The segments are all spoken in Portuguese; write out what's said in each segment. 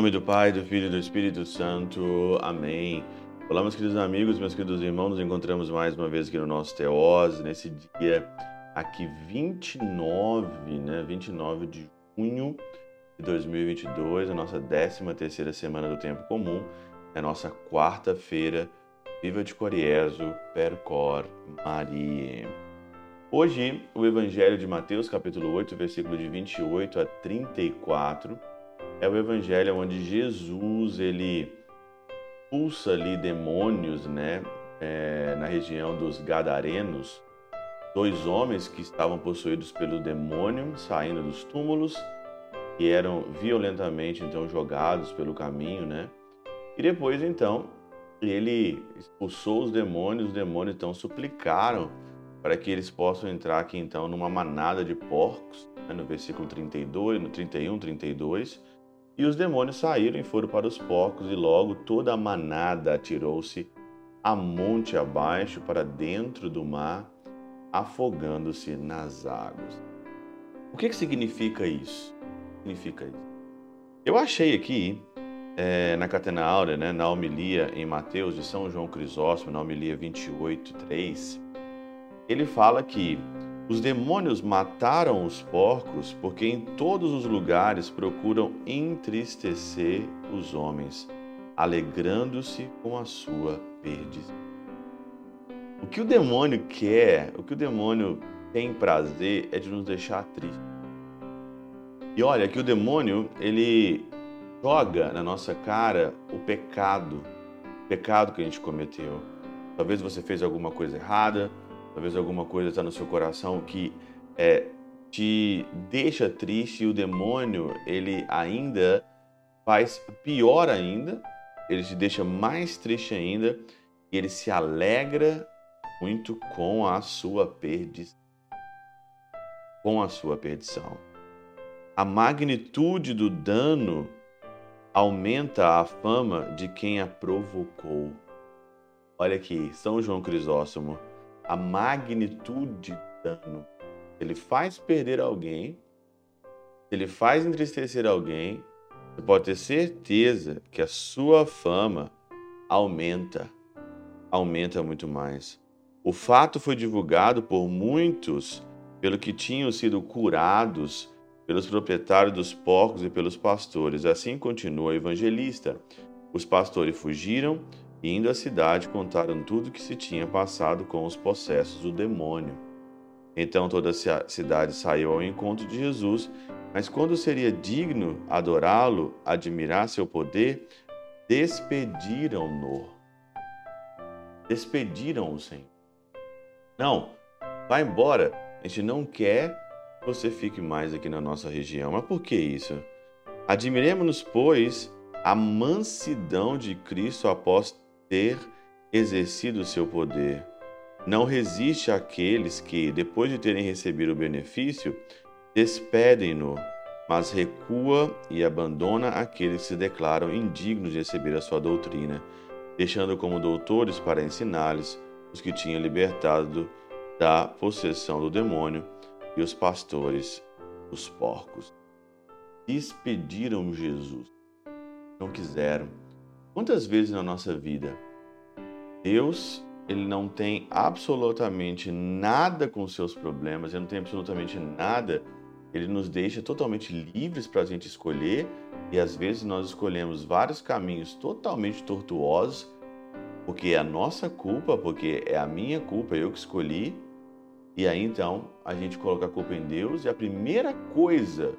nome do Pai, do Filho e do Espírito Santo. Amém. Olá, meus queridos amigos, meus queridos irmãos, nos encontramos mais uma vez aqui no nosso Teose, nesse dia aqui 29, né, 29 de junho de 2022, a nossa 13 terceira semana do Tempo Comum, é a nossa quarta-feira, Viva de Coriezo, Percor Maria. Hoje, o Evangelho de Mateus, capítulo 8, versículo de 28 a 34, é o evangelho onde Jesus ele expulsa ali demônios, né, é, na região dos Gadarenos, dois homens que estavam possuídos pelo demônio saindo dos túmulos e eram violentamente então jogados pelo caminho, né? E depois então ele expulsou os demônios, os demônios então suplicaram para que eles possam entrar aqui então numa manada de porcos, né? no versículo 32, no 31, 32, e os demônios saíram e foram para os porcos, e logo toda a manada atirou-se a monte abaixo para dentro do mar, afogando-se nas águas. O que, que significa isso? Significa isso. Eu achei aqui é, na Catena Áurea, né, na homilia em Mateus de São João Crisóstomo, na homilia 28, 3, ele fala que os demônios mataram os porcos porque em todos os lugares procuram entristecer os homens, alegrando-se com a sua perdição. O que o demônio quer, o que o demônio tem prazer é de nos deixar tristes. E olha que o demônio, ele joga na nossa cara o pecado, o pecado que a gente cometeu. Talvez você fez alguma coisa errada, Talvez alguma coisa está no seu coração que é, te deixa triste e o demônio ele ainda faz pior ainda, ele te deixa mais triste ainda e ele se alegra muito com a sua perdição. Com a sua perdição. A magnitude do dano aumenta a fama de quem a provocou. Olha aqui, São João Crisóstomo a magnitude do dano. Ele faz perder alguém, ele faz entristecer alguém, você pode ter certeza que a sua fama aumenta, aumenta muito mais. O fato foi divulgado por muitos pelo que tinham sido curados pelos proprietários dos porcos e pelos pastores. Assim continua o evangelista. Os pastores fugiram indo à cidade, contaram tudo o que se tinha passado com os possessos do demônio. Então toda a cidade saiu ao encontro de Jesus, mas quando seria digno adorá-lo, admirar seu poder, despediram-no. Despediram o Senhor. Não, vá embora. A gente não quer que você fique mais aqui na nossa região. Mas por que isso? Admiremos-nos, pois, a mansidão de Cristo após ter exercido o seu poder. Não resiste àqueles que, depois de terem recebido o benefício, despedem-no, mas recua e abandona aqueles que se declaram indignos de receber a sua doutrina, deixando como doutores para ensinar-lhes os que tinham libertado da possessão do demônio e os pastores, os porcos. Despediram Jesus. Não quiseram Quantas vezes na nossa vida Deus ele não tem absolutamente nada com seus problemas, ele não tem absolutamente nada, ele nos deixa totalmente livres para a gente escolher e às vezes nós escolhemos vários caminhos totalmente tortuosos porque é a nossa culpa, porque é a minha culpa, eu que escolhi. E aí então a gente coloca a culpa em Deus e a primeira coisa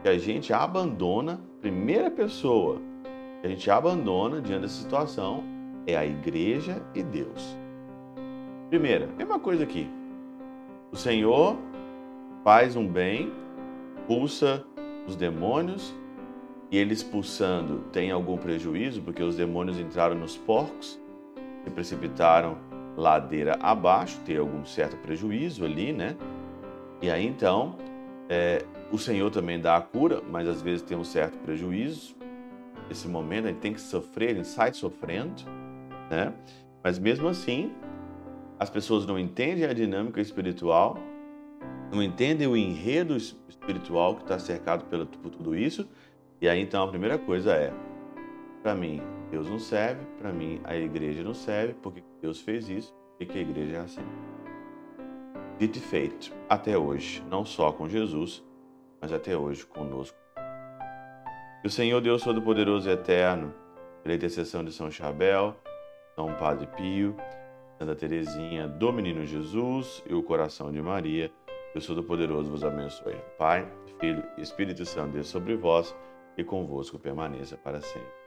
que a gente abandona, primeira pessoa a gente abandona diante dessa situação é a igreja e Deus. Primeira, mesma coisa aqui. O Senhor faz um bem, expulsa os demônios, e ele expulsando tem algum prejuízo, porque os demônios entraram nos porcos, se precipitaram ladeira abaixo, tem algum certo prejuízo ali, né? E aí então, é, o Senhor também dá a cura, mas às vezes tem um certo prejuízo, esse momento, a gente tem que sofrer, gente sai sofrendo, né? Mas mesmo assim, as pessoas não entendem a dinâmica espiritual, não entendem o enredo espiritual que está cercado por tudo isso, E aí então a primeira coisa é, para mim, Deus não serve, para mim a igreja não serve, porque Deus fez isso e que a igreja é assim. Dito e feito, até hoje, não só com Jesus, mas até hoje conosco. Que o Senhor Deus Todo-Poderoso e Eterno, pela intercessão de São Chabel, São Padre Pio, Santa Teresinha, do Menino Jesus e o coração de Maria, Deus Todo-Poderoso vos abençoe. Pai, Filho e Espírito Santo, Deus sobre vós e convosco permaneça para sempre.